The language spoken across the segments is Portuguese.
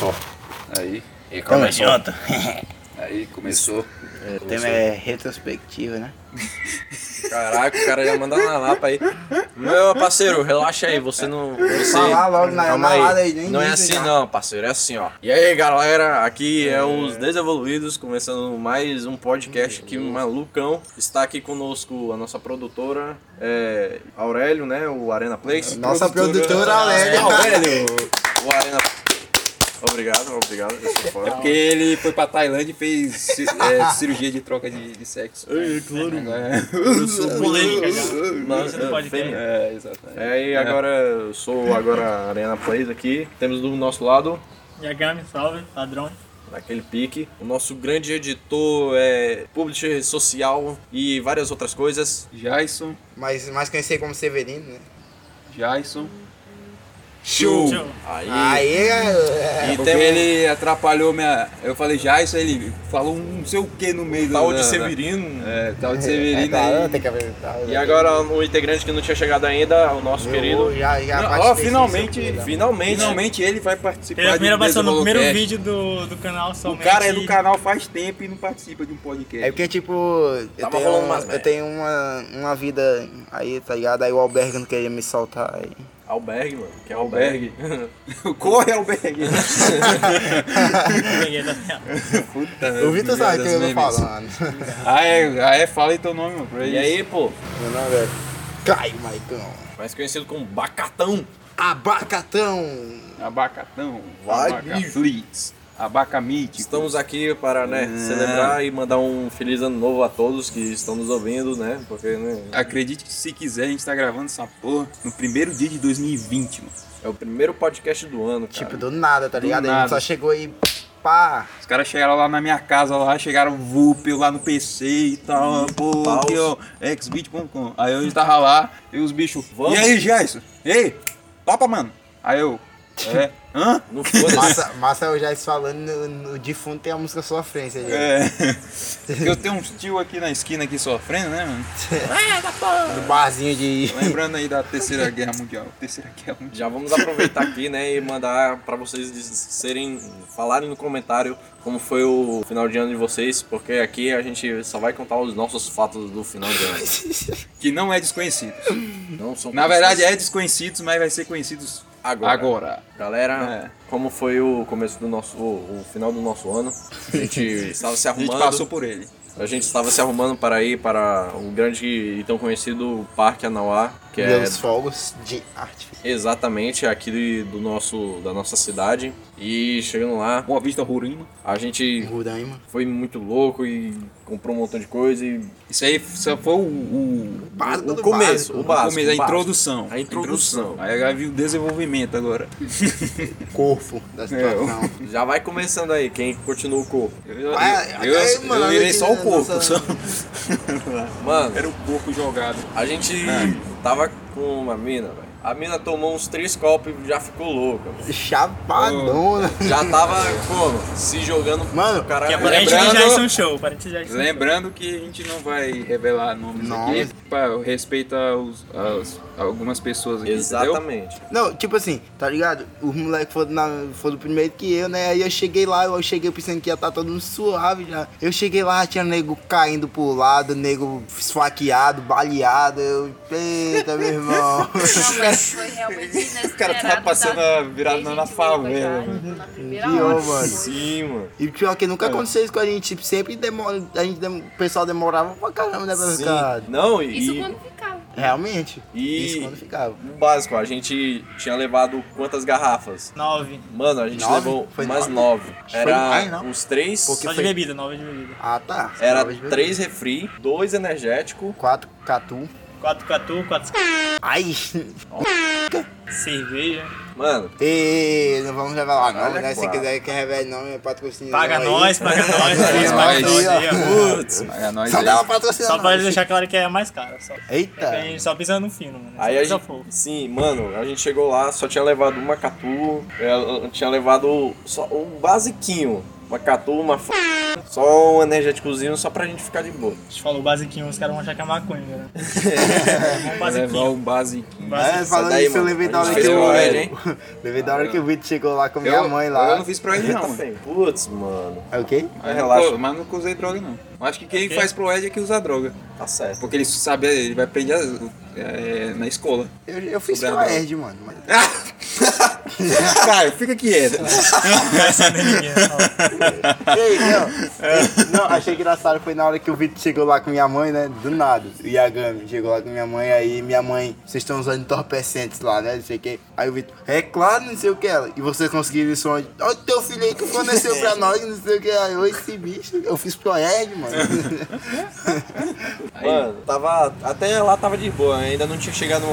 Começou. Aí, E começou. aí começou. O tema é retrospectiva, né? Caraca, o cara já manda na lapa aí. Meu parceiro, relaxa aí, você não. Você... Falar logo na- Calma na aí. aí, nem Não é assim já. não, parceiro, é assim, ó. E aí, galera, aqui é os Desevoluídos, começando mais um podcast aqui, malucão. Está aqui conosco a nossa produtora, é, Aurélio, né? O Arena Place. Nossa produtora Aurélio. Aurélio. O Arena. Obrigado, obrigado. É porque ele foi pra Tailândia e fez é, cirurgia de troca de, de sexo. É, claro. Eu sou polêmica já. Mas, Você não pode ter. É, exatamente. É, e agora eu sou agora a Arena Plays aqui. Temos do nosso lado, Yagami, salve, padrão. naquele pique, o nosso grande editor, é, publisher social e várias outras coisas. Jason, Mas mais conhecido como Severino, né? Jason. Show! Aí, Aí, é... e Porque ele atrapalhou minha. Eu falei Jason, ele falou um não sei o que no meio tal do. de da- Severino. É, tal de É, Severino claro, aí. tem que apresentar. E agora um integrante que não tinha chegado ainda, o nosso Eu querido. Já, já Não, ó, finalmente, Finalmente, Finalmente ele vai participar Ele é a de primeira um aparição no primeiro vídeo do, do canal O somente. cara é do canal faz tempo e não participa de um podcast. É porque, tipo, eu Tava tenho, rolando umas eu tenho uma, uma vida aí, tá ligado? Aí o Albergue não queria me soltar aí. Albergue, mano. Que é Albergue. Albergue. Corre, Albergue! Puta, O Vitor sabe que eu tô falando. Ah, é, ah, é, fala aí teu nome, mano. pra E aí, pô, Meu nome é Caio Maicon. mais conhecido como Bacatão. Abacatão. Abacatão. Vai, Abacaflix. Abacamite. Estamos aqui para, né, celebrar e mandar um feliz ano novo a todos que estão nos ouvindo, né? Porque, né, Acredite que se quiser, a gente tá gravando essa porra no primeiro dia de 2020, mano. é o primeiro podcast do ano, cara. Tipo, do nada, tá Do ligado? A nada. gente só chegou aí, pá. Os caras chegaram lá na minha casa, lá, chegaram VUP lá no PC e tal, pô, Paus. aqui ó, xbit.com. Aí eu tava lá, e os bichos, Vamos? e aí, Jason? Ei, topa, mano. Aí eu, é, hã? Não foda-se. Massa, massa eu já falando no, no defunto tem a música Sofrência. ali. É, porque eu tenho uns tio aqui na esquina aqui sofrendo, né, mano? Do barzinho de. Lembrando aí da terceira guerra mundial, terceira guerra mundial. Já vamos aproveitar aqui, né, e mandar pra vocês serem, falarem no comentário como foi o final de ano de vocês, porque aqui a gente só vai contar os nossos fatos do final de ano. Que não é desconhecido. Não são Na verdade é desconhecidos, mas vai ser conhecidos Agora. agora. Galera, É. como foi o começo do nosso, o, o final do nosso ano? A gente estava se A gente arrumando. passou por ele. A gente estava se arrumando para ir para o grande e tão conhecido Parque Anauá, que é Meus fogos de arte. exatamente aqui do nosso, da nossa cidade. E chegando lá, Boa Vista Roraima. a gente Roraima. foi muito louco e comprou um montão de coisa e Isso aí só foi o, o, Básico o do começo, básico. o o básico, começo, a introdução. A introdução. Aí agora viu o desenvolvimento agora. Corpo da situação. Já vai começando aí, quem continua o corpo. Eu, Vai, eu, eu, aí, eu aqui só o na corpo. nossa- só. Mano, Era o corpo jogado. a gente Ah. Tava com uma mina, velho. A mina tomou uns três copos e já ficou louca. Chapadona. Já tava como? Se jogando Mano, caralho. Que é parente de Lembrando- Jason Show. Parente de Jason Show. Lembrando que a gente não vai revelar nomes Nomes. aqui. Pra respeito aos, aos- a algumas pessoas aqui. Entendeu? Exatamente. Não, tipo assim, tá ligado? Os moleques foram, na, foram primeiro que eu, né? Aí eu cheguei lá, eu cheguei pensando que ia estar todo mundo suave já. Eu cheguei lá, tinha nego caindo pro lado, nego esfaqueado, baleado. Eu, eita, meu irmão. Mas foi realmente inesperado. O cara tava passando a virada Desde na que favela, então, na primeira Pior, hora. mano. Sim, mano. E pior que É. nunca aconteceu isso com a gente, tipo, sempre demora, a gente, dem- o pessoal demorava pra caramba, né, pra Sim. ficar. Não, e, Isso quando ficava. Realmente. E- Isso quando ficava. o básico, a gente tinha levado quantas garrafas? Nove. Mano, a gente Nove? levou Foi umas nove? nove. Foi Era mais, não? uns três. Porque Só de foi- bebida, nove de bebida. Ah, tá. Era três refri, dois energéticos. Quatro catu. Quatro catu, quatro Ai! cerveja. Mano, Ei, não vamos revelar não, Olha né? Se quiser que revele nome, é patrocínio. Paga nós, paga nós. Paga Paga nós. putz. Paga nós Só dá uma patrocínio. Só pra deixar claro que é a mais cara. Só. Eita. A gente só pisa no fino, mano. Aí a gente, fogo. sim, mano, a gente chegou lá, só tinha levado uma catu, ela tinha levado só o basiquinho. Uma catu, uma f... Só um energéticozinho só pra gente ficar de boa. A gente falou basiquinho, os caras vão achar que é maconha, né? Vamos Vai levar basiquinho. um basiquinho. É, falando daí, isso, eu levei da hora que eu... pro Ed, hein? Levei da hora que o Vitor chegou lá com minha Eu- mãe Eu lá. não fiz pra ele não, mano. Putz, mano. É o quê? Mas, Relaxa. Não, mas nunca usei droga não. Eu Acho que quem quê? faz pro Ed é que usa droga. Tá certo. Porque ele sabe, ele vai aprender é, na escola. Eu, eu fiz pro. Erd, mano. mas- Caio, fica quieto. Ei, não. Não, achei engraçado. Foi na hora que o Vitor chegou lá com minha mãe, né? Do nada. O Yagami chegou lá com minha mãe. Aí minha mãe, vocês estão usando entorpecentes lá, né? Não sei o que. Aí o Vitor, é claro, não sei o que. Ela. E vocês conseguiram isso onde? Olha o teu filho aí que forneceu pra nós, não sei o que. Aí, oi, esse bicho. Eu fiz pro Erd, mano. Mano, tava. Até lá tava de boa, ainda não tinha chegado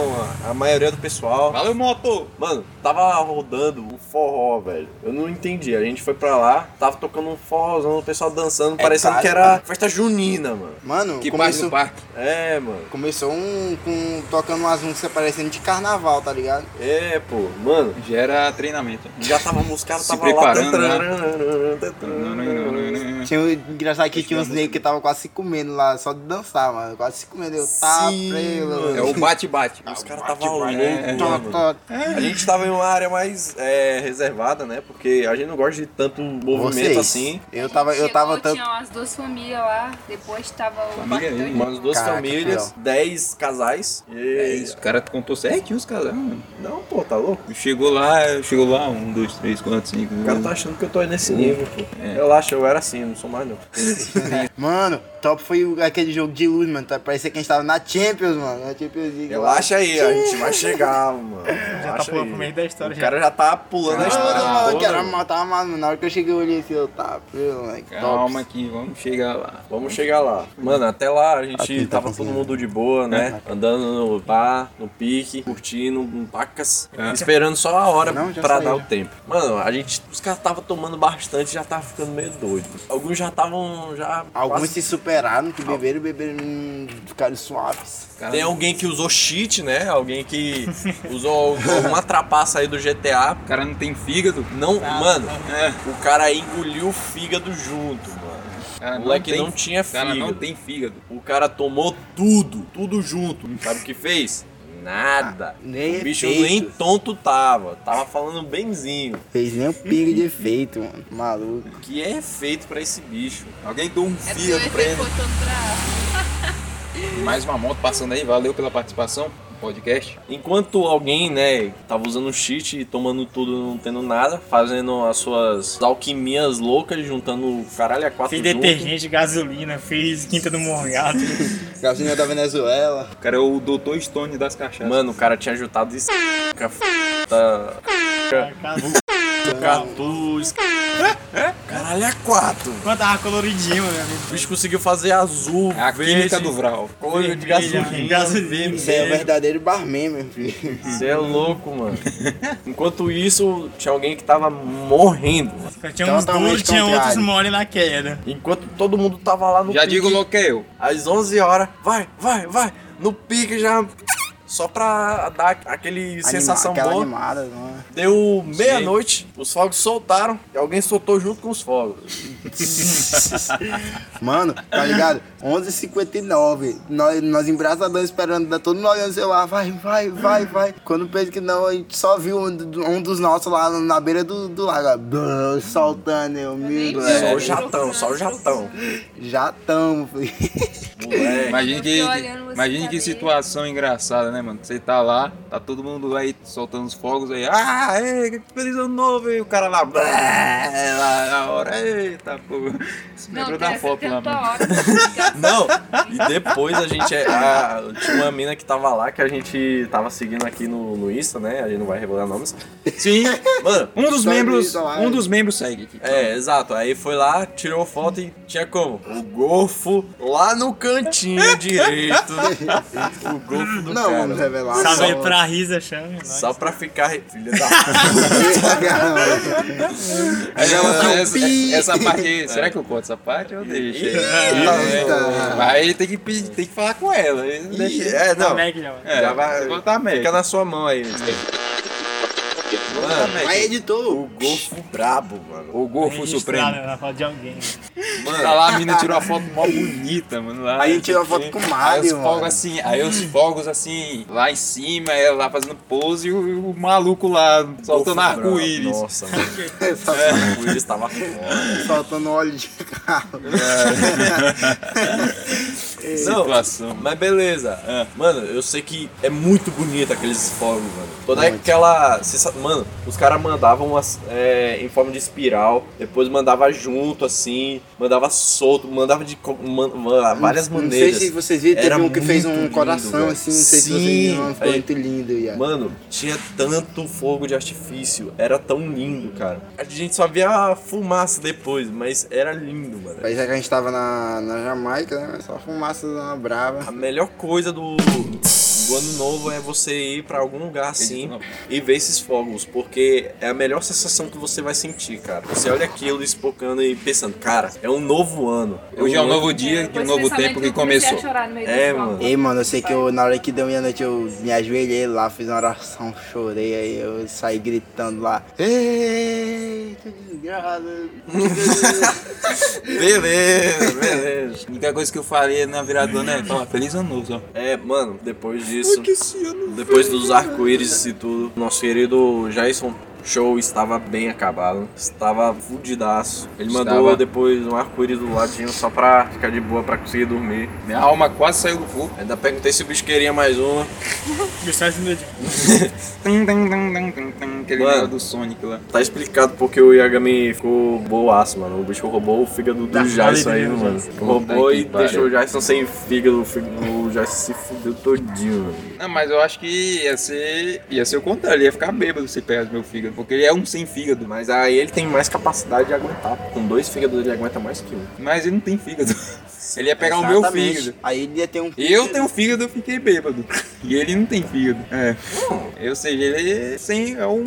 a maioria do pessoal. Valeu, moto! Mano, tava rodando um forró, velho. Eu não entendi. A gente foi pra lá, tava tocando um forrozão, o pessoal dançando, parecendo caro, que era festa junina, mano. Mano, Que parte começou, do parque? É, mano. começou um com tocando umas músicas parecendo de carnaval, tá ligado? É, pô, mano. Gera treinamento. Já tava Se tava preparando, lá. Tinha um engraçado que tinha uns negros que tava quase se comendo lá, só de dançar, mano. Quase se comendo. Eu tá Sim, prelo. É o bate-bate. Os caras tava louco, É, mano. A gente tava em uma área mais é, reservada, né? Porque a gente não gosta de tanto movimento Vocês. assim. Eu tava, eu tava tanto. Tinha umas duas famílias lá, depois tava o Família aí, duas Caraca, famílias, que dez casais. E... É isso, o cara contou certinho os casais, mano. Não, pô, tá louco? Chegou lá, chegou lá, um, dois, três, quatro, cinco. O cara tá achando que eu tô aí nesse nível, pô. Relaxa, eu era assim, não sou mais não. Mano, top foi aquele jogo de luz, mano. Tá, parecia que a gente tava na Champions, mano. Na Champions League. lá. Relaxa aí, a gente vai chegar, mano. Já tá pulando aí. pro meio da história. O cara já tá pulando a história. não, não, eu quero mano. matar mano. Na hora que eu cheguei, eu olhei assim, eu tá, pelo, moleque. Calma aqui, vamos chegar lá. Vamos chegar lá. Mano, até lá a gente Aqui tá tava todo mundo de boa, né? Andando no bar, no pique, curtindo, um pacas, É. esperando só a hora Não, pra dar o tempo. Mano, a gente, os caras tava tomando bastante, já tava ficando meio doido. Alguns já estavam já Alguns quase- se superaram, que beberam, beberam, hum, ficaram suaves. Tem alguém que usou cheat, né? Alguém que usou alguma trapaça aí do GTA. O cara não tem fígado. Não, mano, É. o cara engoliu o fígado junto, mano. O cara O moleque tem- não tinha O cara não fígado. tem fígado. O cara tomou tudo, tudo junto. Sabe o que fez? Nada. nem o bicho efeito. nem tonto tava. Tava falando benzinho. Fez nem um pingo de efeito, mano. Maluco. Que é feito pra esse bicho. Alguém deu um É pra ele. efeito. Mais uma moto passando aí, valeu pela participação podcast. Enquanto alguém, né, tava usando cheat e tomando tudo, não tendo nada, fazendo as suas alquimias loucas, juntando caralho a quatro Fiz junto. detergente, gasolina, fiz quinta do morgado. Gasolina da Venezuela. O cara é o Dr. Stone das cachaças. Mano, o cara tinha juntado isso. Catu, Caralho, é quatro. Quando tava coloridinho, meu amigo. O bicho conseguiu fazer azul, É a verde, química do Vral. cor de gasolina. gasolina. Isso aí é o verdadeiro barman, meu filho. Você é louco, mano. Enquanto isso, tinha alguém que tava morrendo. mano. Tinha uns Totalmente duros, tinha contrário. outros mole na queda. Enquanto todo mundo tava lá no Já pique, digo logo que é eu. às 11 horas, vai, vai, vai, no pique já... Só pra dar aquele sensação aquela boa. animada, não é? Deu meia-noite, os fogos soltaram e alguém soltou junto com os fogos. Mano, tá ligado? 11h59. Nós, nós embraçadão esperando, tá todo mundo olhando o celular. Vai, vai, vai, vai. Quando pensa que não, a gente só viu um, um dos nossos lá na beira do, do lago. Blá, Soltando, eu, Deus. vi. Só o jatão, só o jatão. Já tamo, filho. Eu que, tô olhando você imagine que situação engraçada, né, mano? Você tá lá, tá todo mundo aí soltando os fogos aí. Ah, ei, feliz ano novo! E o cara lá, blá, lá na hora, eita, pô. Isso me lembrou da foto lá, 70 mano. horas. Não, e depois a gente. a- tinha uma mina que tava lá que a gente tava seguindo aqui no, no Insta, né? A gente não vai revelar nomes. Sim, Mano, um dos Só membros, um é. dos membros segue aqui. é, exato. Aí foi lá, tirou foto e tinha como? O golfo lá no cantinho direito. O golfo do Não, cara. Vamos revelar. Salve aí Só- pra Risa, chame. nós. Só pra ficar. Filha da. Ela- essa, essa parte aí, será que eu conto essa parte ou deixa? Eita. Mas aí tem que, pedir- tem que falar com ela. deixa- é, não. Já, mano. É, já vai. vou botar a Fica na sua mão aí. Mano, Aí editou. o Golfo brabo, mano. O Golfo Supremo. né, Na foto de alguém. Tá lá, a mina tirou uma foto mó bonita, mano. Lá, Aí a gente tirou a foto com o Mario, Aí os mano. fogos assim, aí os fogos assim, lá em cima, ela lá fazendo pose e o, o maluco lá soltando arco-íris. Nossa, mano. O arco-íris tava foda. Soltando óleo de carro. Não, Situação. Mas beleza. Ah. Mano, eu sei que é muito bonito aqueles fogos, mano. Toda aquela. cê sabe- mano, os caras mandavam umas, é, em forma de espiral, depois mandava junto, assim, mandava solto, mandava de co- man- man- várias Não sei maneiras. se vocês viram, teve Era um que fez muito um lindo, coração velho. assim, não sei se vocês Sim, viram, ficou aí- muito lindo. Yeah. Mano, tinha tanto fogo de artifício, era tão lindo, cara. A gente só via a fumaça depois, mas era lindo, mano. Aí já que a gente tava na, na Jamaica, né? Só fumaça uma brava. A melhor coisa do, do ano novo é você ir pra algum lugar assim e ver esses fogos, porque é a melhor sensação que você vai sentir, cara. Você olha aquilo espocando e pensando, cara, é um novo ano. Hoje é um novo dia, de um novo tempo que começou. É, mano. Ei, mano, eu sei que eu, na hora que deu meia-noite eu me ajoelhei lá, fiz uma oração, chorei, aí eu saí gritando lá. Ei, que desgraça. Beleza, beleza. A única coisa que eu falei na virada do ano é falar feliz ano novo, só. É, mano, depois disso, depois dos arco-íris e tudo, nosso querido Jason Show estava bem acabado, estava fudidaço. Ele mandou Estava. depois um arco-íris do ladinho só pra ficar de boa, pra conseguir dormir. Minha alma quase saiu do fogo. Ainda perguntei se o bicho queria mais uma. Tum, tum, tum, Aquele Mano. do Sonic lá. Tá explicado porque o Yagami ficou boaço, mano. O bicho roubou o fígado do Da Jason aí, mano. Roubou e deixou o Jason sem fígado. O fígado- O Jason se fudeu todinho, mano. Não, mas eu acho que ia ser. ia ser o contrário, ele ia ficar bêbado se pegasse meu fígado. Porque ele é um sem fígado. Mas aí ele tem mais capacidade de aguentar. Com dois fígados ele aguenta mais que um. Mas ele não tem fígado. Ele ia pegar o meu Exatamente. fígado. Aí ele ia ter um. Eu tenho fígado, eu fiquei bêbado. E ele não tem fígado. É. Ou seja, ele é sem. É um.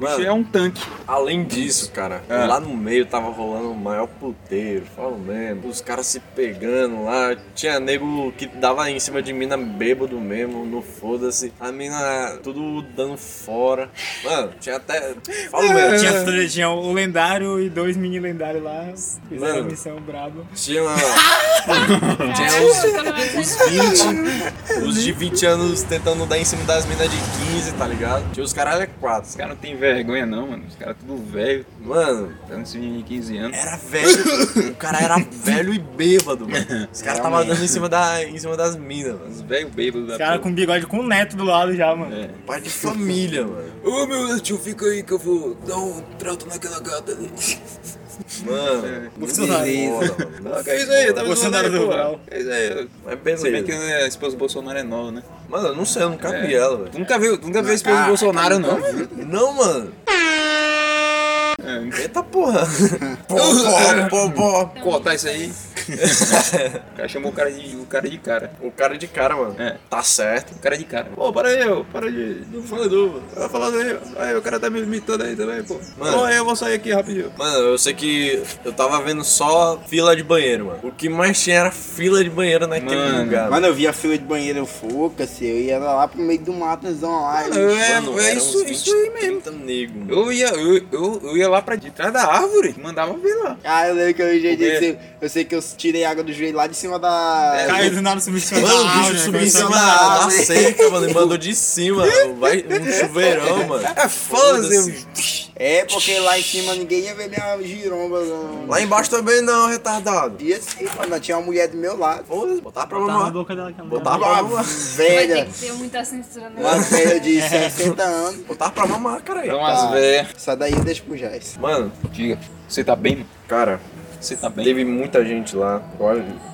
Mano. é um tanque. Além disso, cara, Ah. lá no meio tava rolando o maior puteiro, falo mesmo. Os caras se pegando lá. Tinha nego que dava em cima de mina bêbado mesmo, no foda-se. A mina tudo dando fora. Mano, tinha até. Falo mesmo, tinha, Tinha, tinha o lendário e dois mini lendários lá. Fizeram Mano. a missão braba. tinha, tinha eu tô no os 20, os de 20 anos tentando dar em cima das minas de 15, tá ligado? Tinha os caralho é 4. Os caras não tem vergonha, não, mano. Os caras tudo velho. Mano, Dando esse menino de 15 anos. Era velho, o cara era velho e bêbado, mano. Os caras tava dando em cima, da, em cima das minas, mano. Os velhos bêbados da Os caras com bigode com o neto do lado já, mano. É. Pai de família, mano. Ô meu Deus, tio, fica aí que eu vou dar um trato naquela gata ali. Mano, Bolsonaro. foda. Ah, que é isso aí? Tá me Bolsonaro zoando aí, do pô. Brau. Que é isso aí? Mas Se bem que beleza. a esposa do Bolsonaro é nova, né? Mano, eu não sei, eu nunca É. vi ela, velho. Tu nunca viu, tu nunca viu a esposa do Bolsonaro, não? Não, mano. É. Eita porra. Pô, pô, pô, pô. Cortar isso aí. o cara chamou o cara de, o cara de cara. O cara de cara, mano. É. Tá certo. O cara de cara. Pô, para aí, ô. Para de. Não fala do. Tá falando aí. Aí o cara tá me imitando aí também, pô. Mano. Pô, aí eu vou sair aqui rapidinho. Mano, eu sei que eu tava vendo só fila de banheiro, mano. O que mais tinha era fila de banheiro naquele Mano. lugar. Mano, eu via fila de banheiro foca-se, eu ia lá pro meio do matozão lá. e- É, Mano, é isso, uns isso aí mesmo. 30 nego, mano. Eu ia, eu, eu, eu ia lá pra de trás da árvore, mandava ver lá. Ah, eu lembro que eu, eu, quê? eu, eu sei que eu tirei água do joelho lá de cima da. Caiu do nada subiu em cima Mano, da o bicho subiu em cima da, cerca, mano, e mandou de cima. Vai, um chuveirão, mano. É Foda-se. É, porque lá em cima ninguém ia ver minha giromba. Não. Lá embaixo também não, retardado. E assim, mano, tinha uma mulher do meu lado. Foda-se, botar pra na mamar. boca dela Botar pra Uma mamar. Vai velha. ter que ter muita censura no Uma velha de 60 anos. Botar pra mamar, cara. aí. Então Tá. velhas. Essa daí deixa pro Jais. Mano, Diga, você tá bem, cara, Você tá bem? teve muita gente lá.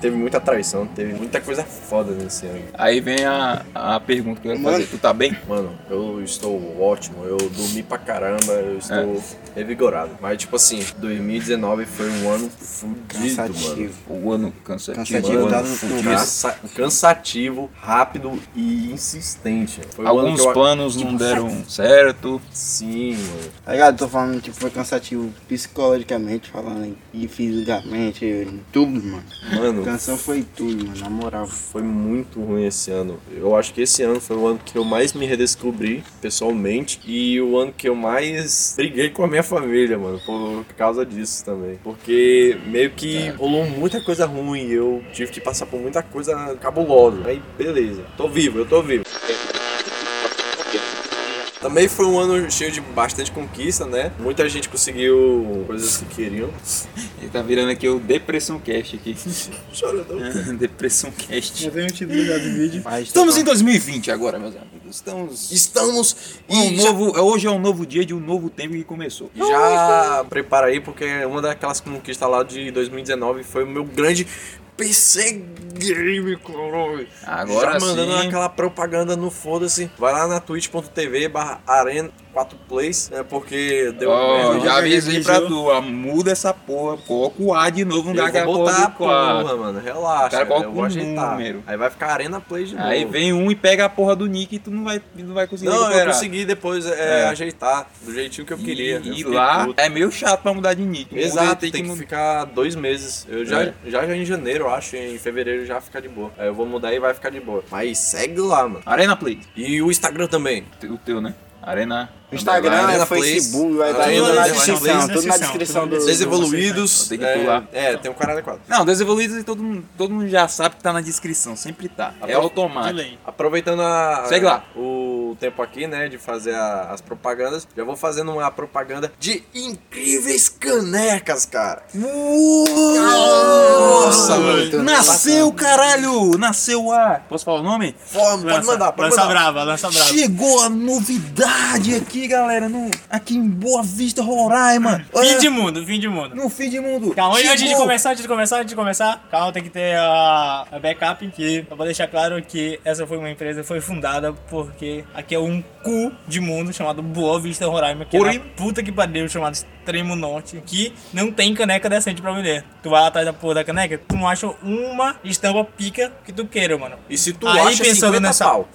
Teve muita traição, teve muita coisa foda nesse ano. Aí vem a, a pergunta que eu ia Mano. fazer. Tu tá bem? Mano, eu estou ótimo, eu dormi pra caramba, eu estou revigorado. Mas, tipo assim, 2019 foi um ano fudido, mano. Cansativo. O ano cansativo. Cansativo tá fudido. Cansa- cansativo, rápido e insistente. Foi um ano Alguns eu- planos não deram certo. Sim, mano. Tá ligado? Tô falando que foi cansativo psicologicamente falando. hein? E fiz fisicamente, tudo, mano. A Mano, canção foi tudo, mano, na moral. foi muito ruim esse ano. Eu acho que esse ano foi o ano que eu mais me redescobri pessoalmente e o ano que eu mais briguei com a minha família, mano, por causa disso também. Porque meio que rolou muita coisa ruim, eu tive que passar por muita coisa cabulosa. Aí, beleza, tô vivo, eu tô vivo. Também foi um ano cheio de bastante conquista, né? Muita gente conseguiu coisas que queriam. Ele tá virando aqui o Depressão Cast aqui. Choradão. Depressão Cast. Já tem o título já do vídeo. Estamos em 2020 agora, meus amigos. Estamos. Estamos Um e já- novo, hoje é um novo dia de um novo tempo que começou. Já prepara aí, porque uma daquelas conquistas lá de 2019 foi o meu grande PC Game, caralho. Agora Já mandando sim. aquela propaganda no foda-se. Vai lá na twitch.tv barra arena 4 plays, né, porque deu merda. já avisei pra tu, ó, muda essa porra, coloca o A de novo, Eu aquela vou porra botar a porra, mano. Relaxa, cara coloca eu vou um ajeitar. número. Aí vai ficar Arena Play de novo. Aí vem um e pega a porra do nick e tu não vai, não vai conseguir Não, eu recuperar. consegui depois é, É. ajeitar do jeitinho que eu queria. E, Eu lá puto. é meio chato pra mudar de nick. Muda, Exato, tem, tem que, mudar. ficar dois meses. Eu já, É. já, já em janeiro, eu acho, em fevereiro já fica de boa. Aí eu vou mudar e vai ficar de boa. Mas segue lá, mano. Arena Play, E o Instagram também. o teu, né? Arena. Instagram, Arena no Facebook, vai estar Arena tudo na descrição, tudo na descrição, do... na Desenvolvidos. Tem que é, pular. É, tem um cara adequado. Não, desenvolvidos e todo mundo, todo mundo já sabe que tá na descrição, sempre tá. É automático. Aproveitando a, Segue lá. o tempo aqui, né, de fazer a- as propagandas, já vou fazendo uma propaganda de incríveis canecas, cara. Nossa, mano. Nasceu, caralho! Nasceu a. Posso falar o nome? Pode, pode mandar, pode lança mandar. brava, lança brava. Chegou a novidade aqui, galera, no, aqui em Boa Vista, Roraima. Fim de mundo, fim de mundo. No fim de mundo. Calma, antes de Chegou. começar, antes de começar, antes de começar, calma, tem que ter a, a backup que eu vou deixar claro que essa foi uma empresa foi fundada porque aqui é um cu de mundo chamado Boa Vista Roraima, que é Roraima. na puta que pariu, chamado Extremo Norte, que não tem caneca decente pra vender. Tu vai lá atrás da porra da caneca, tu não acha uma estampa pica que tu queira, mano. E se tu Aí, acha pensando 50 nessa- pau.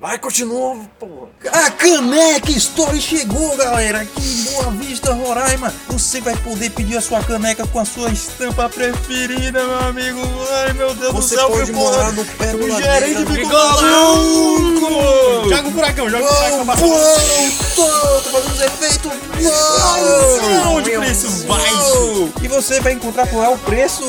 Vai, continua, porra. A Caneca Store chegou, galera, aqui em Boa Vista, Roraima. Você vai poder pedir a sua caneca com a sua estampa preferida, meu amigo. Ai, meu Deus Você do céu, pode morar porra. no Pérola O gerente ficou ficou maluco. Joga o furacão, joga o furacão. tô, fazendo os efeitos. Uou, Onde o preço vai? Uou. E você vai encontrar por lá o preço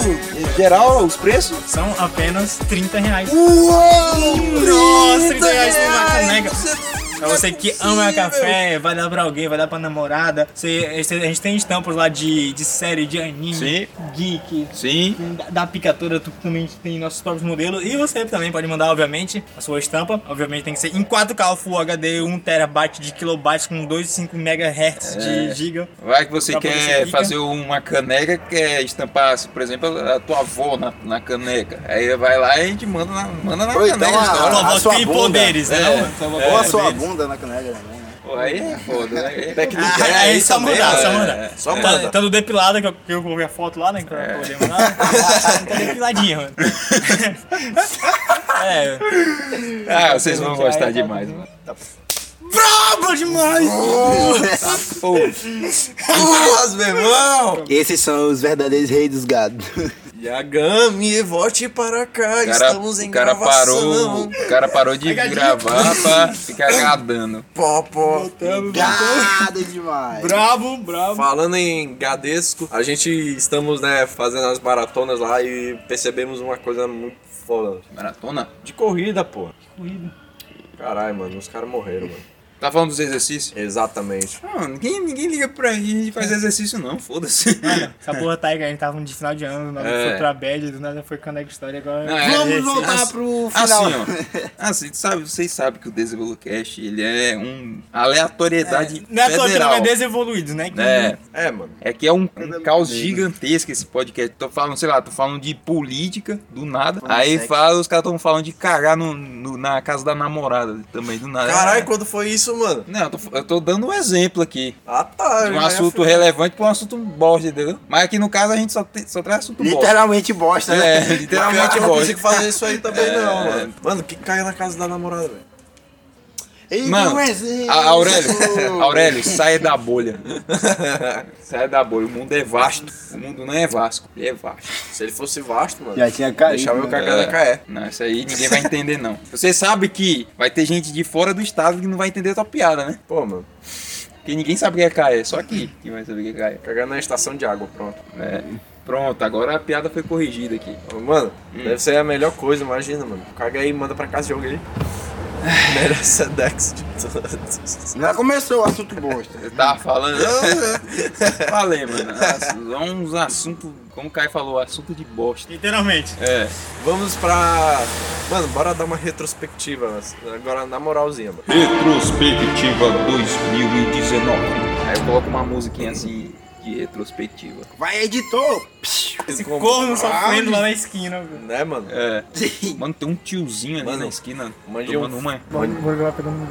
geral, os preços? São apenas 30 reais. Uou! Nossa, 30 reais reais, caneca. você- Pra você que é ama café, vai dar pra alguém, vai dar pra namorada. Você, a gente tem estampas lá de, de série, de anime, Sim. geek, Sim. da, da picatura, tu também tem nossos próprios modelos. E você também pode mandar, obviamente, a sua estampa. Obviamente tem que ser em 4K Full HD, 1 TB de kilobytes com 2,5 MHz de giga. Vai que você quer fazer uma caneca, quer estampar, por exemplo, a tua avó na, na caneca. Aí vai lá e a gente manda na, manda na Ou então caneca. a- hora. Tua a voz sua tem bunda. poderes, né? É. Tua voz Ou a sua bunda na caneca também, né? Pô, aí é foda, né? Ah, é aí só também, mudar, né? só mudar. É, Só Tá, manda. tá no depilado, que eu, que eu coloquei a foto lá, né? Que É. eu poder mandar. tá depiladinho, mano. é. Ah, vocês vão gostar tá demais, tudo. mano. Brabo demais! Nossa, meu irmão! Esses são os verdadeiros reis dos gados. Yagami, volte para cá, cara, estamos em o cara gravação. parou, o cara parou de gravar pra ficar gadando. Pó. Gado demais. Brabo, brabo. Falando em Gadesco, a gente estamos, né, fazendo as maratonas lá e percebemos uma coisa muito foda. Maratona? De corrida, pô. Caralho, mano, os caras morreram, mano. Tá falando dos exercícios? Exatamente. Não, ninguém, ninguém liga pra gente fazer exercício não, foda-se. Mano, essa porra tá aí a gente tava de final de ano, nada É. foi pra bad, do nada foi Connect Story, agora... Não, é- Vamos é- voltar assim- pro final. Assim, ó. Assim, sabe, vocês sabem que o Desenvolvocast, ele é um aleatoriedade Não é à toa que não federal. é desenvolvido, né? Que É, É, mano. é que é um, um caos gigantesco esse podcast. Tô falando, sei lá, tô falando de política, do nada. Aí sexo. fala, os caras tão falando de cagar no, no- na casa da namorada também, do nada. Caralho, É. quando foi isso, mano? Não, eu tô, eu tô dando um exemplo aqui. Ah, tá. De um ia assunto relevante pra um assunto bosta, entendeu? Mas aqui no caso a gente só, tem, só traz assunto bosta. Literalmente bosta, né? É, literalmente eu não bosta. consigo fazer isso aí também, É. não, mano. Mano, que caia na casa da namorada, velho. Ei, Mano, a- Aurélio, Aurélio, saia da bolha. Saia da bolha. O mundo é vasto. O mundo não é Vasco, ele é vasto. Se ele fosse vasto, mano, Já tinha caído. deixava eu né? cagar na caé. Não, isso aí ninguém vai entender, não. Você sabe que vai ter gente de fora do estado que não vai entender a tua piada, né? Pô, mano, Porque ninguém sabe o que é caé, só aqui que vai saber o que é caé. cagar na estação de água, pronto. É. Pronto, agora a piada foi corrigida aqui. Mano, deve ser a melhor coisa, imagina, mano. Caga aí, manda pra casa e joga aí. Melhor Sedex de todos. Já começou o assunto bosta. Eu tava falando. Falei, mano. É uns assuntos. Como o Caio falou, assunto de bosta. Literalmente. É. Vamos pra. Mano, bora dar uma retrospectiva. Agora na moralzinha, mano. Retrospectiva 2019. Aí eu coloco uma musiquinha assim de retrospectiva. Vai, editor! Esse Como- corno sofrendo lá na esquina. velho. Né, mano? É. Mano, tem um tiozinho ali Mano, na esquina mande tomando um- uma. Vou jogar pegando.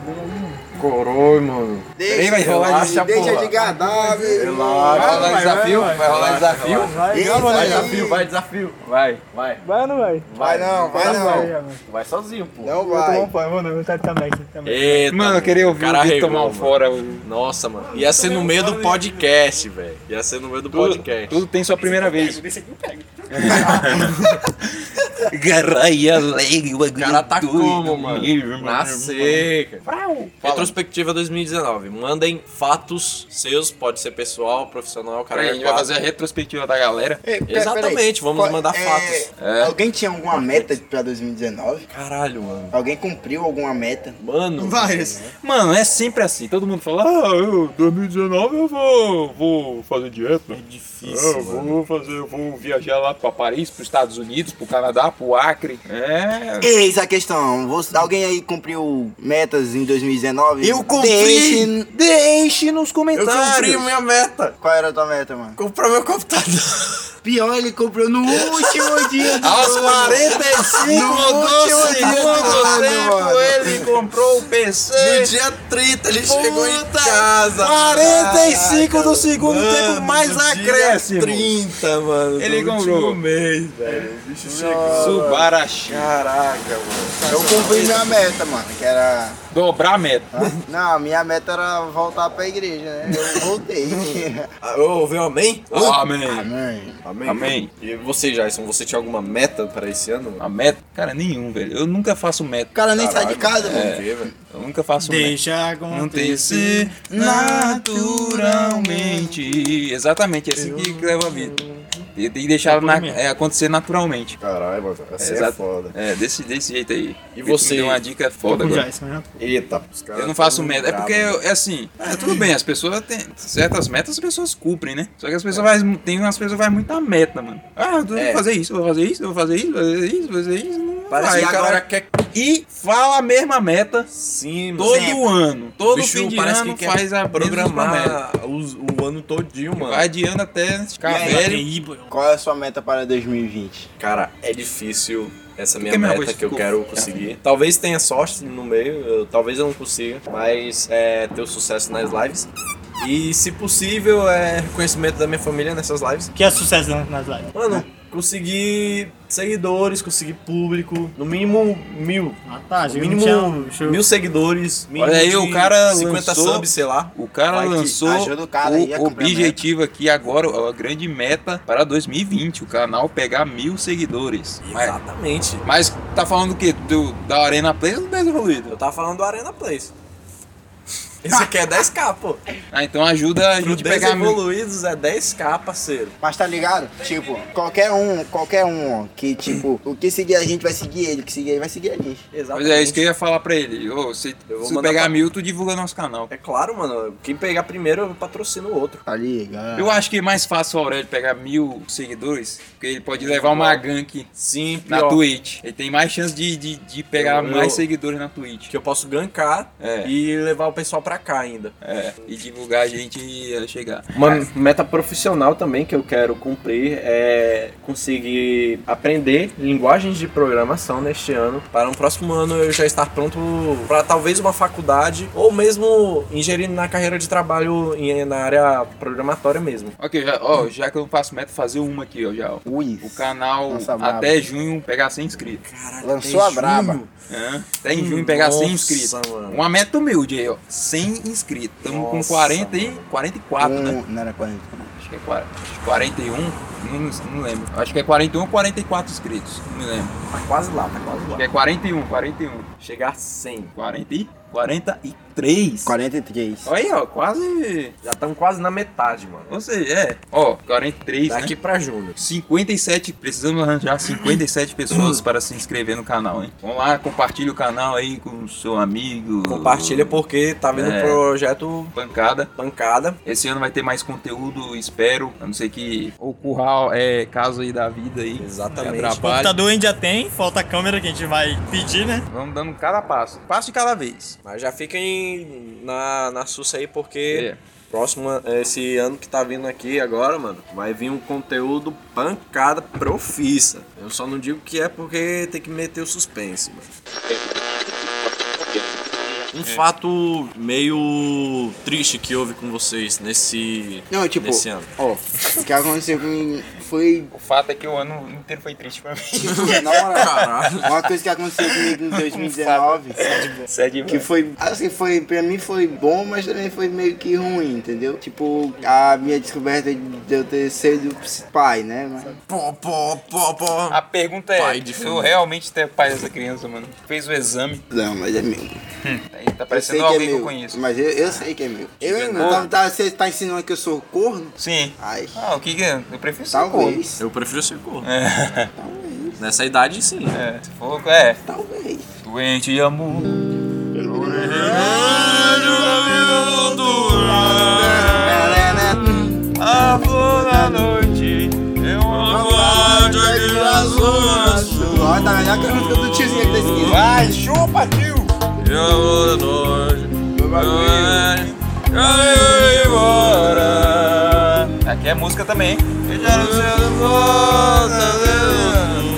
Coroi, mano. Deixa, vai rolar relaxa, de- deixa porra. de cadáver. Vai rolar desafio? Vai rolar desafio? Vai, aí. né? Desafio, vai, desafio. Vai. Vai. Vai ou não vai? Vai não, vai não. Vai sozinho, pô. Não Vou tomar um vai. mano. Eu também. Eita, Mano, eu queria ouvir o Vitor tomar um fora. Nossa, mano. Ia ser no meio do podcast, velho. Ia ser no meio do podcast. tudo tem sua primeira vez. Desse aqui eu pego. Garraia alegre, o O cara tá como, mano? Na seca. Retrospectiva 2019. Mandem fatos seus, pode ser pessoal, profissional, cara. Peraí, a gente vai fazer a retrospectiva da galera. Ei, pera- Exatamente, peraí. vamos Qual- mandar é, fatos. É. Alguém tinha alguma meta pra 2019? Caralho, mano. Alguém cumpriu alguma meta? Mano. Várias. Mano, é sempre assim. Todo mundo fala, ah, eu, 2019 eu vou, vou fazer dieta. É difícil, eu mano. vou fazer, eu vou viajar lá pra Paris, pros Estados Unidos, pro Canadá, pro Acre. É. Eis a questão. Você- alguém aí cumpriu metas em 2019? Eu cumpri! Deixe... Deixe nos Eu comentários. cumpri minha meta. Qual era a tua meta, mano? Comprar meu computador. Pior, ele comprou no último dia do Aos ano. 45 No do último dia do segundo ano, tempo, ele comprou o PC. No dia 30 ele chegou em Puta, casa. 45 do segundo Mano, tempo, mais acréscimo. 30, mano. Ele comprou. Último mês, velho. O bicho chegou. Subarashi. Caraca, mano. Eu cumpri minha meta, mano, que era... Dobrar a meta. Não, minha meta era voltar pra igreja, né? Eu voltei. Ah, Ouviu amém? Amém. Amém. Amém. Amém. E você, Jason, você tinha alguma meta pra esse ano? A meta? Cara, nenhum, velho. Eu nunca faço O meta. cara nem sai de casa, mano. velho? Eu nunca faço meta. Deixa Acontecer naturalmente. Exatamente, é assim que leva a vida. Tem que deixar na- é, acontecer naturalmente. Caralho, mano. É, Exato. foda. É, desse, desse jeito aí. E Porque você? Deu uma dica foda agora. Jason, né? Eita, os caras Eu não faço meta. É porque, eu- é assim, é, tudo bem, as pessoas têm certas metas, as pessoas cumprem, né? Só que as pessoas vai, tem umas pessoas que vai muito na meta, mano. Ah, eu vou É. fazer isso, eu vou fazer isso, eu vou fazer isso, vou fazer isso, vou fazer isso. Não Parece que a cara. galera quer. E fala a mesma meta Sim, todo Sempre. ano. Todo bicho fim de parece ano que quer faz a programar os- o ano todinho, mano. Vai adiando até ficar velho. Qual é a sua meta para 2020? Cara, é difícil essa minha meta que eu quero conseguir. Talvez tenha sorte no meio, eu- talvez eu não consiga, mas é ter o sucesso nas lives. E se possível, é reconhecimento da minha família nessas lives. Que é sucesso nas nas lives. Mano, conseguir seguidores, conseguir público, no mínimo mil. Ah, tá. No mínimo tinha- mil seguidores, mínimo Olha aí, o cara 50 lançou- subs, sei lá. O cara Vai que lançou o cara o a objetivo aqui agora, a grande meta para 2020, o canal pegar mil seguidores. Mas, Exatamente. mas tá falando o quê? Do, da Arena Play ou do Best Evoluído? Eu tava falando do Arena Place. Esse aqui é 10k, pô. Ah, então ajuda a Pro gente pegar mil. evoluídos é 10k, parceiro. Mas tá ligado? Tipo, qualquer um, qualquer um que, tipo, o que seguir a gente vai seguir ele, o que seguir ele vai seguir a gente. Mas Exatamente. é isso que eu ia falar pra ele. Ô, se Eu vou se tu mandar pegar pra- mil, tu divulga nosso canal. É claro, mano. Quem pegar primeiro patrocina o outro. Tá ligado? Eu acho que é mais fácil o Aurélio pegar mil seguidores, porque ele pode levar uma gank Sim, na pior. Twitch. Ele tem mais chance de, de, de pegar Eu- mais eu- seguidores na Twitch. Que eu posso gankar É. e levar o pessoal pra pra cá ainda. É, e divulgar a gente ia chegar. Uma meta profissional também que eu quero cumprir é conseguir aprender linguagens de programação neste ano, para no próximo ano eu já estar pronto para talvez uma faculdade ou mesmo ingerir na carreira de trabalho em- na área programatória mesmo. Ok, já, ó, já que eu não faço meta, fazer uma aqui, ó, já. ó. Ui. O canal Nossa, braba. até junho pegar 100 inscritos. Lançou a braba. É, até em junho pegar 100 Nossa, inscritos. mano. Uma meta humilde aí, ó. 100 inscritos. Estamos com Nossa, 40 e 44, né? Um, não era 40. Acho que é 40, acho que 41, não, não lembro. Acho que é 41 ou 44 inscritos, não me lembro. Tá quase lá, tá quase Acho lá. que é 41, 41. Chegar a 100. 40 e 43. 43. Olha aí, ó, quase. Já estamos quase na metade, mano. Ou seja, é, ó, 43, Daqui né? pra junho. 57, precisamos arranjar 57 pessoas para se inscrever no canal, hein? Vamos lá, compartilha o canal aí com o seu amigo. Compartilha porque tá vendo É. o projeto Pancada. pancada. Esse ano vai ter mais conteúdo, espero. A não ser que ocorra é, caso aí da vida aí. Exatamente. atrapalhe. Computador a gente já tem, falta a câmera que a gente vai pedir, né? Vamos dando cada passo. Passo de cada vez. Mas já fiquem na, na sussa aí porque É. próximo esse ano que tá vindo aqui agora, mano, vai vir um conteúdo pancada profissa. Eu só não digo que é porque tem que meter o suspense, mano. Um fato meio triste que houve com vocês nesse Não, tipo, nesse ano. ó, o que aconteceu comigo foi. O fato é que o ano inteiro foi triste pra mim. Tipo, na moral, Caralho. uma coisa que aconteceu comigo em 2019. Sério, Que foi, assim, foi, pra mim foi bom, mas também foi meio que ruim, entendeu? Tipo, a minha descoberta de eu ter sido pai, né? Mas, Pô, pô, pô, pô. A pergunta é, Pai de tu família. realmente é pai dessa criança, mano? Fez o exame. não, mas é meu. Tá Eu parecendo sei que é alguém que, meu, eu conheço. mas eu, eu sei que é meu. Eu, Bom. tá, tá, você tá ensinando que eu sou corno? Sim. Ai, Ah, o que que é? Eu prefiro ser corno. Talvez. Eu prefiro ser corno. É, Talvez, Nessa idade, sim. é, se for, é. talvez. Doente de amor. A flor da noite é uma Ó, tá melhor que a música do tiozinho que tá esquerda. Vai, chupa, tio! É música também, hein?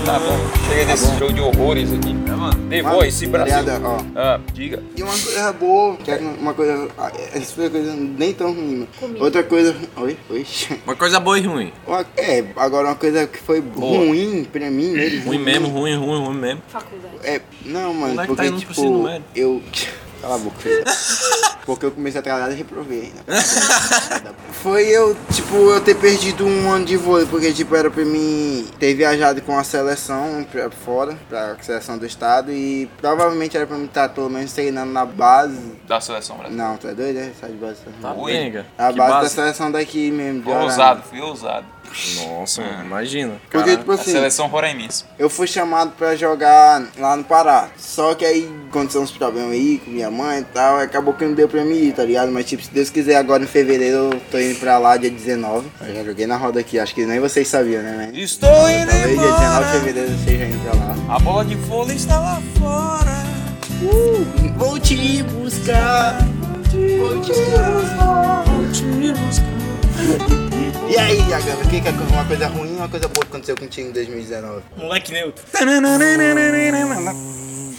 Tá bom, chega desse show de horrores aqui. É, mano. The Voice, Brasil. Obrigado, ó. Ah, diga. E uma coisa boa, que é uma coisa. ah, Essa foi uma coisa nem tão ruim. mano. Outra coisa. Oi? Oi? Uma coisa boa e ruim. Uma- É, agora uma coisa que foi ruim pra mim mesmo. Ruim mesmo, ruim, ruim, ruim mesmo. Faculdade. É, não, mano, Moleque tá porque indo pro tipo, ensino médio. eu. Cala a boca, filho. Porque eu comecei a trabalhar e reprovei ainda. Foi eu, tipo, eu ter perdido um ano de vôlei, porque tipo, era pra mim ter viajado com a seleção pra fora, pra seleção do estado, e provavelmente era pra mim estar pelo menos treinando na base. Da seleção brasileira. Não, tu é doido, né? Sai de base. Tá Oi. benga. A Que base, da base? seleção daqui mesmo. ousado, fui ousado. Nossa, imagina. Porque, tipo A assim, seleção roraimense. eu fui chamado pra jogar lá no Pará. Só que aí aconteceu uns problemas aí com minha mãe e tal. e Acabou que não deu pra mim ir, tá ligado? Mas tipo, se Deus quiser, agora em fevereiro eu tô indo pra lá dia 19. Eu já joguei na roda aqui, acho que nem vocês sabiam, né? Mas... Estou indo Talvez dia 19 de embora. fevereiro eu esteja indo pra lá. A bola de vôlei está lá fora. Uh, vou te buscar. Vou te buscar. E aí, Agama, o que que é uma coisa ruim e uma coisa boa que aconteceu contigo em 2019? Moleque neutro.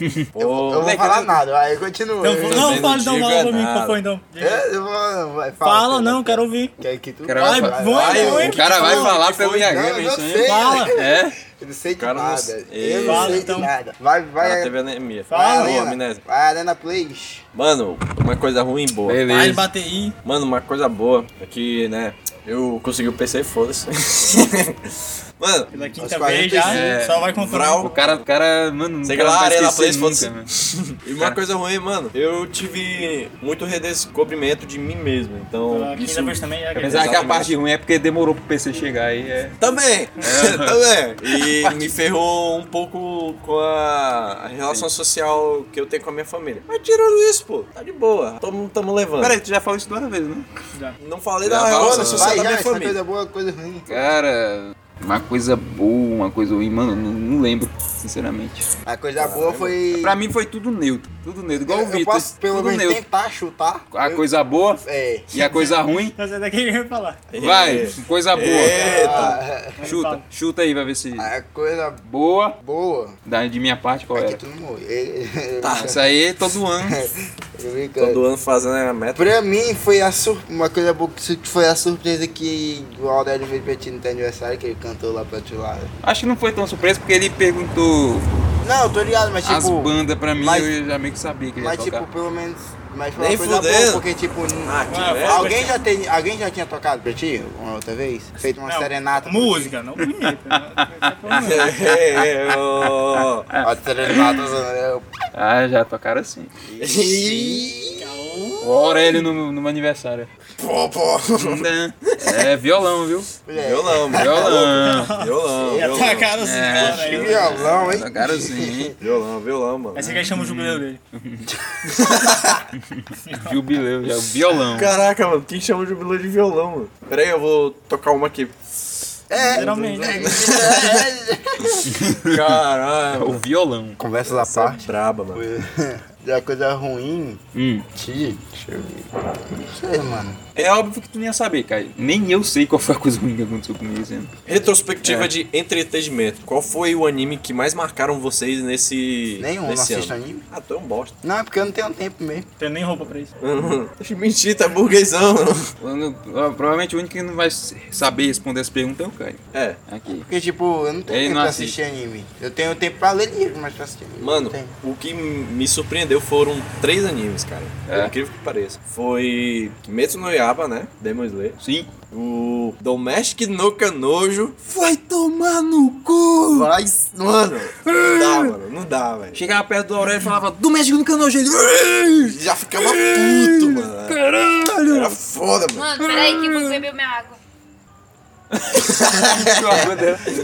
Eu, eu vou moleque, falar nada, vai, continua. Então, Eu- não, não fala então, diga fala pra mim nada. qual foi então. Diga. É, eu vou, vai, Fala, filho. não, quero ouvir. Quer que tu Cara, Vai, vai, vai, vai, vai, o cara vai falar pelo Não, Yagami, eu isso não aí. sei. Fala. É? Eu não sei de Cara, não nada. sei. Eu não Fala, sei então. de nada. Vai, vai. cara teve anemia. Vai, Fala, Arena. amnésia. Vai, Arena Play. Mano, uma coisa ruim e boa. Vai Beleza. bater aí. Mano, uma coisa boa é que, né, eu consegui o PC, foda-se. Mano, Pela quinta vez já, 46. só vai. Vral. O cara, o cara, mano, Sei lá, não vai Arena Place, foda-se. mano. E uma coisa ruim, mano, eu tive muito redescobrimento de mim mesmo. Então, Pela isso. quinta vez também já. Apesar que a parte ruim é porque demorou pro PC chegar aí. É. Também! Também! E me ferrou um pouco com a, a relação social que eu tenho com a minha família. Mas tirando isso, pô, tá de boa. Tamo, tamo levando. Peraí, tu já falou isso duas vezes, né? Não falei Já da relação né? social Vai, da já, minha é família. coisa boa, coisa ruim. Cara, uma coisa boa, uma coisa ruim, mano, não, não lembro, sinceramente. A coisa boa foi. Pra mim foi tudo neutro. Tudo neutro, igual o Eu, eu Vitor. posso pelo menos neutro. tentar chutar. A Eu- coisa boa É. e a coisa ruim. Mas é daqui que eu ia falar. Vai, coisa boa. Eita. Chuta, chuta aí, vai ver se. A coisa Boa. boa. Da, de minha parte, qual É que era? tu não morre. Tá, isso aí é todo ano. Eu brincando. Todo ano fazendo a meta. Pra mim foi a sur... uma coisa boa que foi a surpresa que o Aurélio veio pra ti no teu aniversário, que ele cantou lá pra ti lá. Acho que não foi tão surpresa porque ele perguntou Não, eu tô ligado, mas as tipo. bandas pra mim mas- eu já meio que sabia que ele ia Mas tocar. tipo, pelo menos. Mas foi Nem uma coisa boa, porque tipo. Ah, que. Alguém já, tem, alguém já tinha tocado pra ti uma outra vez? Feito uma Não, serenata? pra Música, não bonita. né? É, é, ó. ti? A serenata. eu- Ah, já tocaram assim. O Aurélio no, no meu aniversário. Pô, pô. É violão, viu? É, Violão, mano. Violão. Violão, Ia violão. tacar assim, É, cara, Que aí. violão, hein? Tocaram assim. Violão, violão, mano. Você quer chamar o jubileu dele. Jubileu já, o violão. Caraca, mano, quem chama o jubileu de violão, mano? Pera aí, eu vou tocar uma aqui. É. Literalmente. Caralho. O violão. Conversa da parte. braba, mano. Da coisa ruim. Hum. Ti. Deixa eu ver. Não sei, mano. É óbvio que tu não ia saber, Caio. Nem eu sei qual foi a coisa ruim que aconteceu comigo esse ano. Retrospectiva É. de entretenimento. Qual foi o anime que mais marcaram vocês nesse. Nenhum, não nesse assisto ano? anime. Ah, tu é um bosta. Não, é porque eu não tenho tempo mesmo. Tem nem roupa pra isso. Deixa eu mentir, tá burguesão. Quando- ó, provavelmente o único que não vai saber responder essa pergunta é o Caio. É. Aqui. Porque, tipo, eu não tenho Ele tempo não pra assiste. assistir anime. Eu tenho tempo pra ler livro, mas pra assistir anime. Mano, não tenho. o que me surpreendeu foram três animes, cara. É? Por incrível que pareça. Foi Kimetsu no Yaba, né? Demon Slayer. Sim. O Domestic no Canojo. Vai tomar no cu! Vai, mano. Não dá, mano. Não dá, velho. Chegava perto do Aurélio e falava, do México no canojo. Ele... Já ficava puto, mano. Caralho! Era foda, mano. Mano, peraí que eu vou beber minha água.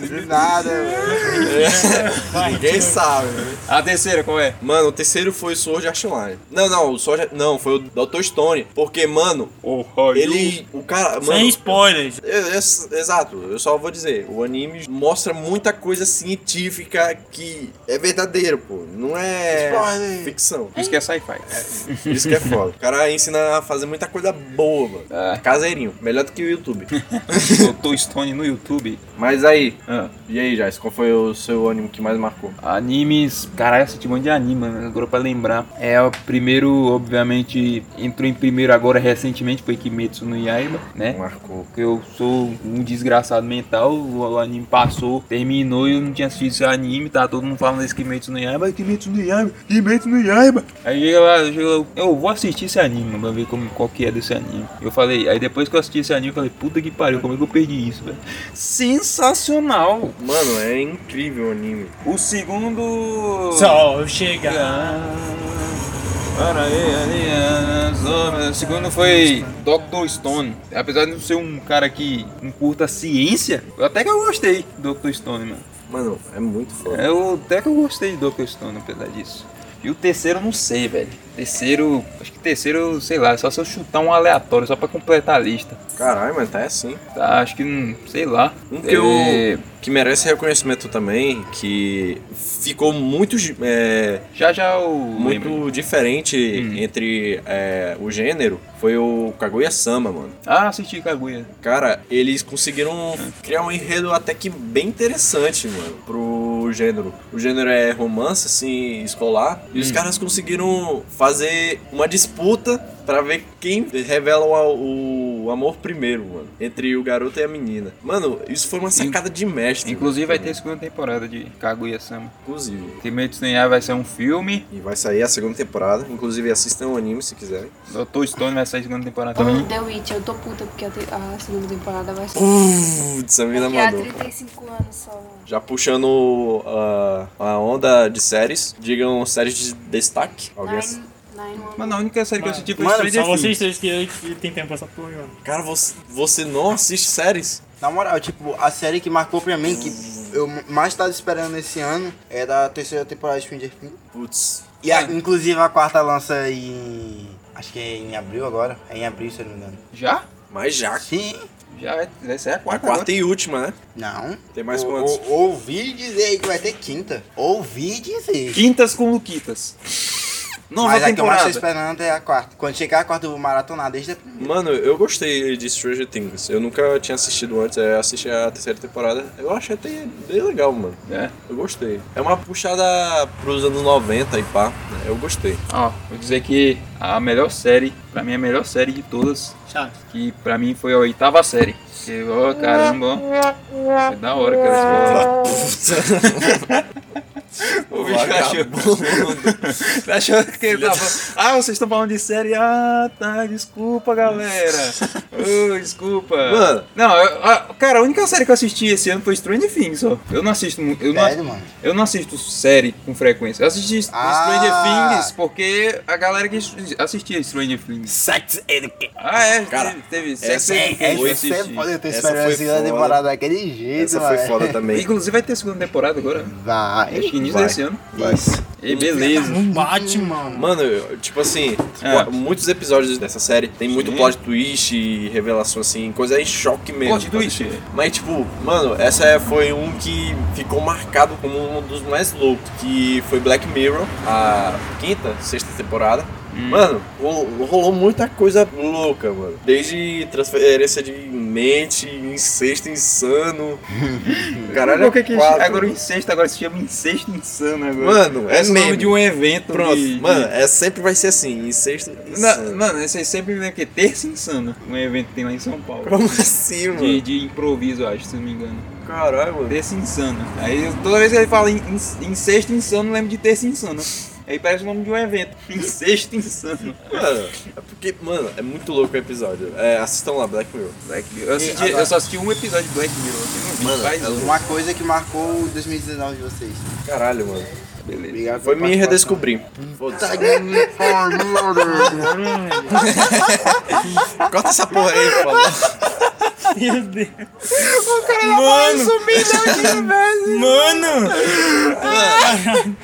De nada, velho. Ninguém sabe, né? A terceira, qual é? Mano, o terceiro foi o Sword Art Online. Não, não, o Sword Não, foi o Dr. Stone. Porque, mano, ele. O cara. Mano, Sem spoilers. É, é, exato, eu só vou dizer, o anime mostra muita coisa científica que é verdadeiro, pô. Não é Spoiler. ficção. Isso que é sci-fi. Isso que é foda. O cara ensina a fazer muita coisa boa, mano. É. Caseirinho, melhor do que o YouTube. Stone no YouTube. Mas aí, Ah, e aí, Jais, qual foi o seu anime que mais marcou? animes. Caralho, assisti um monte de anime, mano. Agora pra lembrar. É o primeiro, obviamente, entrou em primeiro agora recentemente, foi Kimetsu no Yaiba, né? Marcou. Porque eu sou um desgraçado mental, o, anime passou, terminou e eu não tinha assistido esse anime, tá todo mundo falando desse Kimetsu no Yaiba, Kimetsu no Yaiba, Kimetsu no Yaiba. Aí chega lá, chega lá, eu vou assistir esse anime, pra ver como, qual que é desse anime. Eu falei, aí depois que eu assisti esse anime, eu falei, puta que pariu, como é que eu perdi isso, velho? Sensacional! Mano, é incrível o anime. O segundo... Sol chegar. Para aí, ali, ah, O segundo foi Dr. Stone. Apesar de não ser um cara que não curta ciência, eu até que eu gostei do Dr. Stone, mano. Mano, é muito foda. Eu até que eu gostei de Dr. Stone, apesar disso. E o terceiro eu não sei, velho. Terceiro, acho que terceiro, sei lá, só se eu chutar um aleatório, só pra completar a lista. Caralho, mas tá assim. Tá, acho que, sei lá. Um que, eu, É, que merece reconhecimento também, que ficou muito, é, Já já eu lembro. muito diferente Hum. entre é, o gênero, foi o Kaguya-sama, mano. Ah, assisti Kaguya. Cara, eles conseguiram criar um enredo até que bem interessante, mano, pro gênero. O gênero é romance, assim, escolar, e os caras conseguiram fazer uma disputa pra ver quem revela o, o amor primeiro, mano, entre o garoto e a menina. Mano, isso foi uma sacada de mestre. Inclusive vai mano, ter a segunda temporada de Kaguya-sama. Inclusive. Kimetsu no Yaiba vai ser um filme. E vai sair a segunda temporada. Inclusive assistam o anime se quiserem. Dr. Stone vai sair a segunda temporada também. The Witch, eu tô puta porque a, te- a segunda temporada vai ser. Putz, a mina Daqui a mandou. 35 anos só, mano. Já puxando uh, a onda de séries, digam séries de destaque. Alguém Nine, Mas a única série que eu assisti foi Mano, Stranger Só vocês Things. três que, que tem tempo pra essa porra, mano. Cara, você, você não assiste séries? Na moral, tipo, a série que marcou pra mim, que eu mais tava esperando esse ano, é da terceira temporada de Stranger Things. Putz. E a- inclusive a quarta lança em. Acho que é em abril agora. É em abril, se eu não me engano. Já? Mas já. Sim. Já vai ser a A quarta. quarta e última, né? Não. Tem mais O- quantos? o- ouvi dizer que vai ter quinta. Ouvi dizer. Quintas com Luquitas. Nova Mas a que eu mais tô temporada. esperando é a quarta. Quando chegar a quarta, eu vou maratonar desde a primeira. Mano, eu gostei de Stranger Things. Eu nunca tinha assistido antes, é, assisti a terceira temporada. Eu achei até bem legal, mano. É. Eu gostei. É uma puxada pros anos 90 e pá. Eu gostei. Ó, vou dizer que a melhor série, pra mim a melhor série de todas, Chato. que pra mim foi a oitava série. Que, ó, caramba, ó. Foi da hora, cara. O bicho achou. Achou que ele tava. Ah, vocês estão falando de série? Ah, tá. Desculpa, galera. Ô, desculpa. Mano. Não, eu- a- cara, a única série que eu assisti esse ano foi Stranger Things, ó. Eu não assisto. Eu não, Sério, mano? eu não assisto série com frequência. Eu assisti Ah. Stranger Things porque a galera que assistia Stranger Things. Sex Education. Ah, é? Cara, teve, teve essa Sex é- Education, pode ter Essa esperado foi a segunda foda. temporada daquele jeito, Essa foi mano. foda também. Inclusive vai ter segunda temporada agora. Vai. Que início Vai. desse ano. Isso. E beleza. Não bate, mano. Mano, eu- tipo assim, É. muitos episódios dessa série tem muito Sim. plot twist e revelação assim, coisa em choque mesmo. Plot twist? Mas tipo, mano, essa é- foi um que ficou marcado como um dos mais loucos, que foi Black Mirror, a quinta, sexta temporada. Hum. Mano, rolou, muita coisa louca, mano. Desde transferência de mente, incesto insano. Caralho, que que quatro. agora o incesto agora se chama incesto insano agora? Mano, é Esse nome de um evento. Pronto, de- de- mano, é, sempre vai ser assim, incesto Na- insano. mano, esse aí sempre lembra que é Terça Insano, um evento que tem lá em São Paulo. Como assim, mano? De, de improviso, acho, se não me engano. Caralho, mano. Terça Insano. Aí toda vez que ele fala incesto insano, eu lembro de Terça Insano. Aí parece o nome de um evento. Incesto insano. Mano, é porque, mano, é muito louco o episódio. É, assistam lá, Black Mirror. Black Mirror. Eu, assisti- eu só assisti um episódio de Black Mirror. Vi, Mano, faz é um. Uma coisa que marcou o 2019 de vocês. Caralho, mano. Beleza. Obrigado Foi me redescobrir. Foda-se. Corta essa porra aí, por favor. Meu Deus. Mano, mano,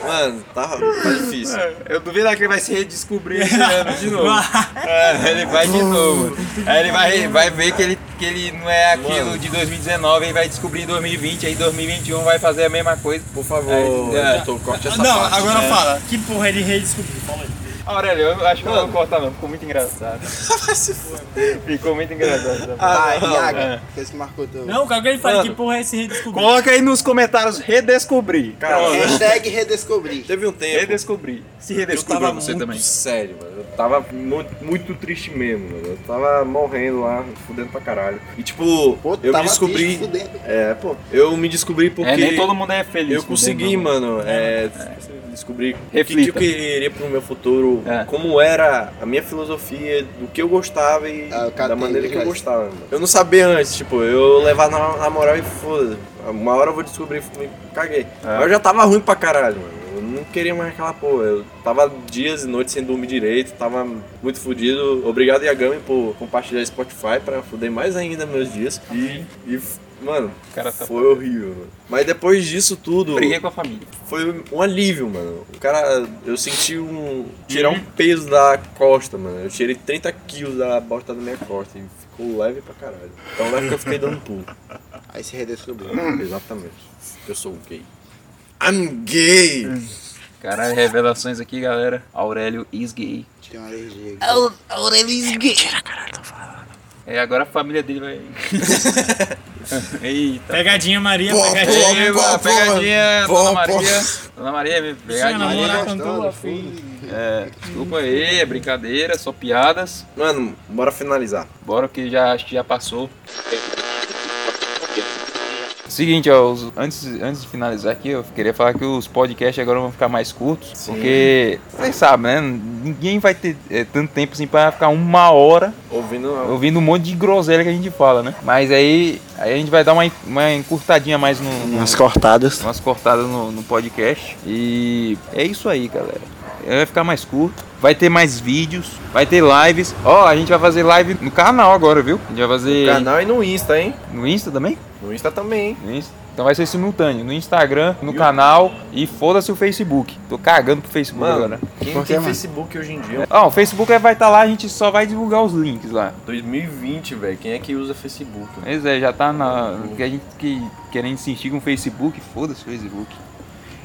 Mano, tá, tá difícil. Eu duvido que ele vai se redescobrir esse ano de novo. É, ele vai de novo. Aí ele vai, vai ver que ele, que ele não é aquilo Mano. de 2019, ele vai descobrir em 2020, aí 2021 vai fazer a mesma coisa. Por favor, Aí, é. editor, corte essa Não, parte. agora É. fala. Que porra ele redescobriu? Fala aí. Aurélio, eu acho que eu não vou cortar não, ficou muito engraçado. Ficou muito engraçado. Vai, não, Iago. é. que esse marcou teu. Não, cara, que ele fala que porra é esse redescobriu? Coloca aí nos comentários redescobrir. Cara, Pronto. Hashtag redescobrir. Teve um tempo. Redescobrir. Se Eu redescobriu tava você muito também. sério, mano. Eu tava muito, muito triste mesmo, mano. Eu tava morrendo lá, fudendo pra caralho. E tipo, Pô, eu me tava descobri. triste, fudendo. É, pô. Eu me descobri porque. É, nem todo mundo é feliz. Eu consegui, né, mano, é, descobrir o que, que Reflita. eu queria pro meu futuro, É. como era a minha filosofia, do que eu gostava e Ah, eu da maneira que eu gostava. Mano. Eu não sabia antes, tipo, eu levar na, na moral e foda. Uma hora eu vou descobrir, me caguei. É. Mas eu já tava ruim pra caralho, mano. Eu não queria mais aquela porra. Eu tava dias e noites sem dormir direito, tava muito fudido. Obrigado, Yagami, por compartilhar Spotify pra fuder mais ainda meus dias. E, e mano, tá- foi horrível, mano. Mas depois disso tudo Briguei com a família. foi um alívio, mano. O cara, eu senti um. tirar Uhum. um peso da costa, mano. Eu tirei 30 quilos da bosta da minha costa e ficou leve pra caralho. Então leve que eu fiquei dando pulo. Aí se redescobriu. Exatamente. Eu sou gay. I'm gay! Caralho, revelações aqui, galera. Aurélio is gay. Tinha uma alergia. aqui. É, agora a família dele vai. Eita. Pegadinha Maria, Pô, pegadinha. Eba, pô, pegadinha, pô, Dona pô. Maria. Dona Maria, pegadinha. tua foda-se. filha. É, desculpa aí, é brincadeira, só piadas. Mano, bora finalizar. Bora que já acho que já passou. Seguinte, ó, os- antes, antes de finalizar aqui, eu queria falar que os podcasts agora vão ficar mais curtos, Sim. porque vocês sabem, né? Ninguém vai ter é, tanto tempo assim pra ficar uma hora Ouvindo. ouvindo um monte de groselha que a gente fala, né? Mas aí, aí a gente vai dar uma, uma encurtadinha mais no, no, Umas cortadas. umas cortadas no, no podcast. E é isso aí, galera. Vai ficar mais curto. Vai ter mais vídeos. Vai ter lives. Ó, a gente vai fazer live no canal agora, viu? A gente vai fazer No canal e no Insta, hein? no Insta também? No Insta também, hein? No Insta. Então vai ser simultâneo. No Instagram, no canal e foda-se o Facebook. Tô cagando pro Facebook Mano, agora. quem Por tem mano? Facebook hoje em dia? Ó, o Facebook vai estar lá, a gente só vai divulgar os links lá. 2020, velho. Quem é que usa Facebook? Pois é, já tá na. Que a gente que querendo insistir com o Facebook, foda-se o Facebook.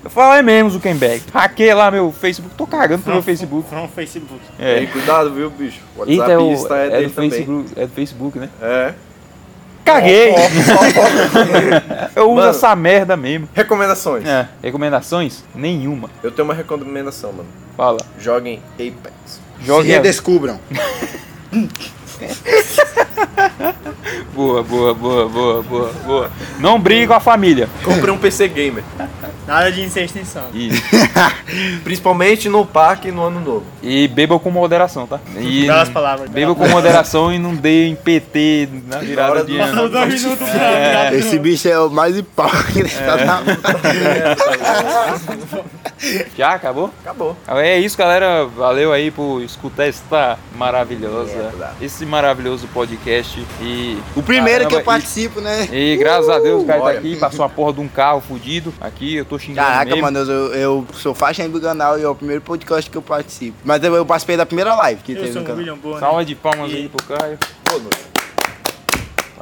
Eu falo, é mesmo, Zuckerberg. Hackeia lá meu Facebook. Tô cagando pro meu Facebook. From Facebook. E É. cuidado, viu, bicho? O WhatsApp Eita, é, o, Insta é, é, do também. Facebook, é do Facebook, né? É. Caguei! Eu uso Mano. essa merda mesmo. Recomendações. É. Recomendações? Nenhuma. Eu tenho uma recomendação, mano. Fala. Joguem Apex. Se Jogue a... redescubram. Boa, boa, boa, boa, boa, boa. Não brigue com a família. Comprei um PC Gamer. Nada de incesto insano. E, Principalmente no parque no ano novo. e beba com moderação, tá? E Belas palavras. beba com moderação e não dê em PT na virada hora de ano. Pra Esse bicho é o mais hipócrita da Já acabou? Acabou. É isso, galera. Valeu aí por escutar esta maravilhosa, Merda. esse maravilhoso podcast. E O primeiro que eu Caramba, participo, né? E, e graças a Deus o cara tá aqui, passou a porra de um carro fudido aqui, eu tô xingando Caraca, mesmo. mano, eu, eu sou faixa do canal e é o primeiro podcast que eu participo. Mas eu, eu participei da primeira live que Eu teve sou no um canal. William Bonner. Salva de palmas aí pro Caio. Boa noite.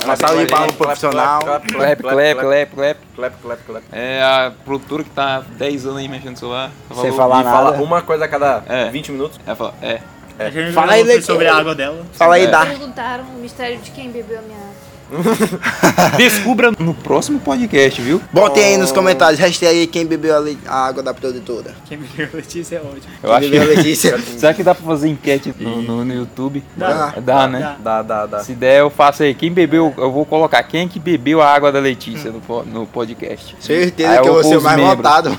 Uma salva de palmas profissional. clap, Clap, clap, clap, clap. Clap, clap. É a produtora que tá há 10 anos aí mexendo no celular. Sem falar E fala nada. uma coisa a cada É. 20 minutos. Ela fala, é. A gente Fala aí, Leque. sobre a água dela. Fala aí, É. dá. Perguntaram o mistério de quem bebeu a minha água. Descubra no próximo podcast, viu? Botem aí nos comentários, hashtag aí quem bebeu a, le- a água da produtora. Quem bebeu Letícia é ótimo. Eu Quem acho bebeu a que. Letícia. Será que dá pra fazer enquete no, no, no YouTube? Dá. Dá, né? Dá, dá, dá. Se der, eu faço aí. Quem bebeu, eu vou colocar quem é que bebeu a água da Letícia no, po- no podcast. Certeza Aí que eu vou ser o os mais membros. votado.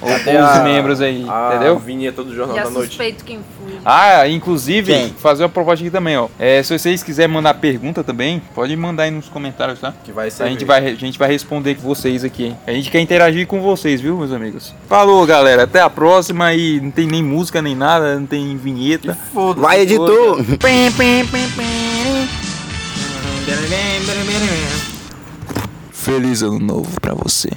Ou os a- membros aí, a entendeu? vinheta do Jornal Já da Noite. suspeito quem foi. Ah, inclusive, Quem? fazer uma proposta aqui também, ó. É, se vocês quiserem mandar pergunta também, pode mandar aí nos comentários, tá? Que vai ser. A gente vai, a gente vai responder com vocês aqui, hein? A gente quer interagir com vocês, viu, meus amigos? Falou, galera. Até a próxima e não tem nem música nem nada, não tem vinheta. Vai, editor. Feliz ano novo pra você.